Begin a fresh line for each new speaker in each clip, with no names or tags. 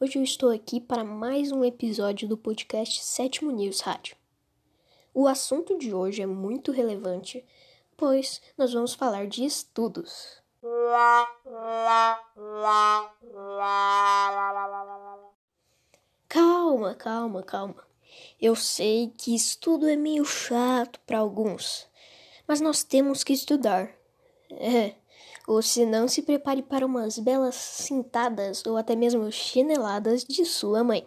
Hoje eu estou aqui para mais um episódio do podcast Sétimo News Rádio. O assunto de hoje é muito relevante, pois nós vamos falar de estudos. Calma, calma, calma. Eu sei que estudo é meio chato para alguns, mas nós temos que estudar. É, ou se não, se prepare para umas belas cintadas ou até mesmo chineladas de sua mãe.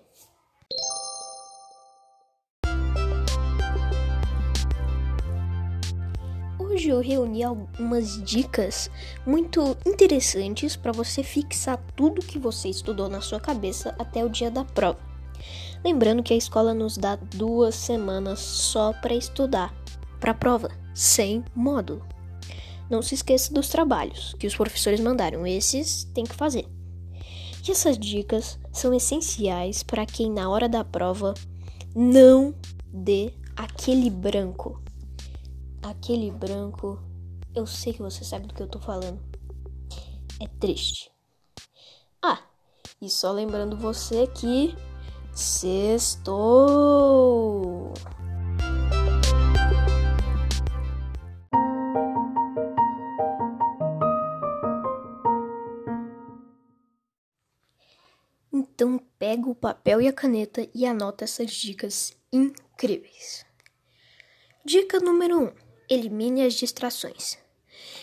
Hoje eu reuni algumas dicas muito interessantes para você fixar tudo que você estudou na sua cabeça até o dia da prova. Lembrando que a escola nos dá duas semanas só para estudar para a prova, sem módulo. Não se esqueça dos trabalhos que os professores mandaram, esses tem que fazer. E essas dicas são essenciais para quem na hora da prova não dê aquele branco. Aquele branco, eu sei que você sabe do que eu tô falando. É triste. Ah, e só lembrando você que sextou. Então pega o papel e a caneta e anota essas dicas incríveis. Dica número 1: um, elimine as distrações.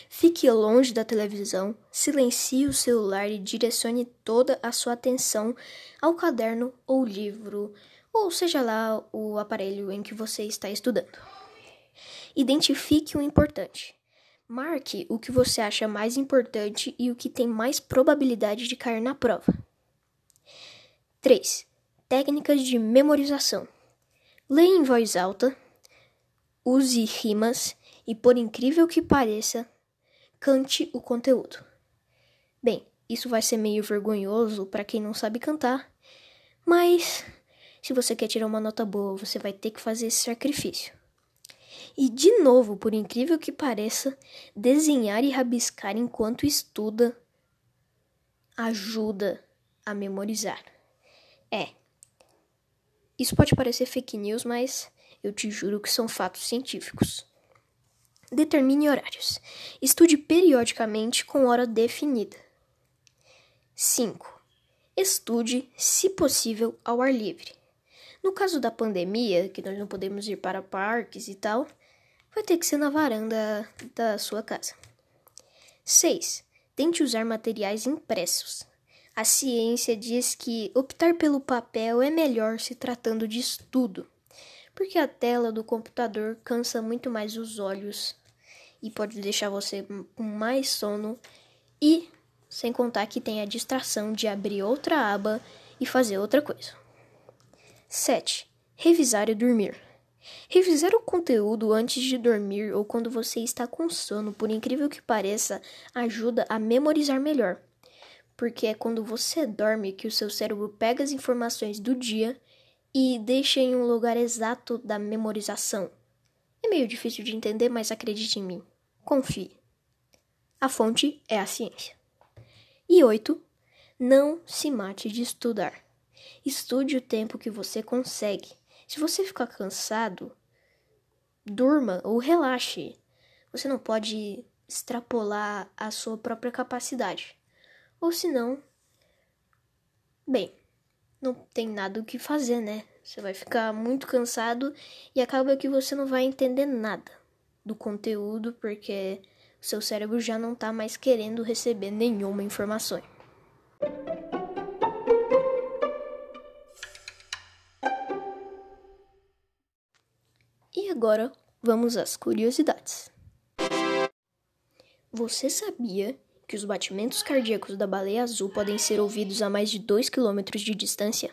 Fique longe da televisão, silencie o celular e direcione toda a sua atenção ao caderno ou livro, ou seja lá o aparelho em que você está estudando. Identifique o importante. Marque o que você acha mais importante e o que tem mais probabilidade de cair na prova. 3. Técnicas de memorização. Leia em voz alta, use rimas e, por incrível que pareça, cante o conteúdo. Bem, isso vai ser meio vergonhoso para quem não sabe cantar, mas se você quer tirar uma nota boa, você vai ter que fazer esse sacrifício. E de novo, por incrível que pareça, desenhar e rabiscar enquanto estuda ajuda a memorizar. É. Isso pode parecer fake news, mas eu te juro que são fatos científicos. Determine horários. Estude periodicamente com hora definida. 5. Estude, se possível, ao ar livre. No caso da pandemia, que nós não podemos ir para parques e tal, vai ter que ser na varanda da sua casa. 6. Tente usar materiais impressos. A ciência diz que optar pelo papel é melhor se tratando de estudo, porque a tela do computador cansa muito mais os olhos e pode deixar você com mais sono e sem contar que tem a distração de abrir outra aba e fazer outra coisa. 7. Revisar e dormir. Revisar o conteúdo antes de dormir ou quando você está com sono, por incrível que pareça, ajuda a memorizar melhor porque é quando você dorme que o seu cérebro pega as informações do dia e deixa em um lugar exato da memorização. É meio difícil de entender, mas acredite em mim. Confie. A fonte é a ciência. E oito, não se mate de estudar. Estude o tempo que você consegue. Se você ficar cansado, durma ou relaxe. Você não pode extrapolar a sua própria capacidade. Ou se não, bem, não tem nada o que fazer, né? Você vai ficar muito cansado e acaba que você não vai entender nada do conteúdo porque o seu cérebro já não tá mais querendo receber nenhuma informação. E agora vamos às curiosidades. Você sabia que os batimentos cardíacos da baleia azul podem ser ouvidos a mais de 2 km de distância?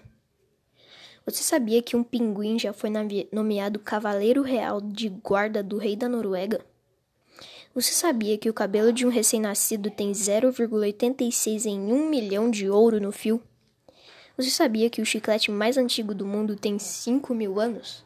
Você sabia que um pinguim já foi nomeado Cavaleiro Real de Guarda do Rei da Noruega? Você sabia que o cabelo de um recém-nascido tem 0,86 em 1 milhão de ouro no fio? Você sabia que o chiclete mais antigo do mundo tem 5 mil anos?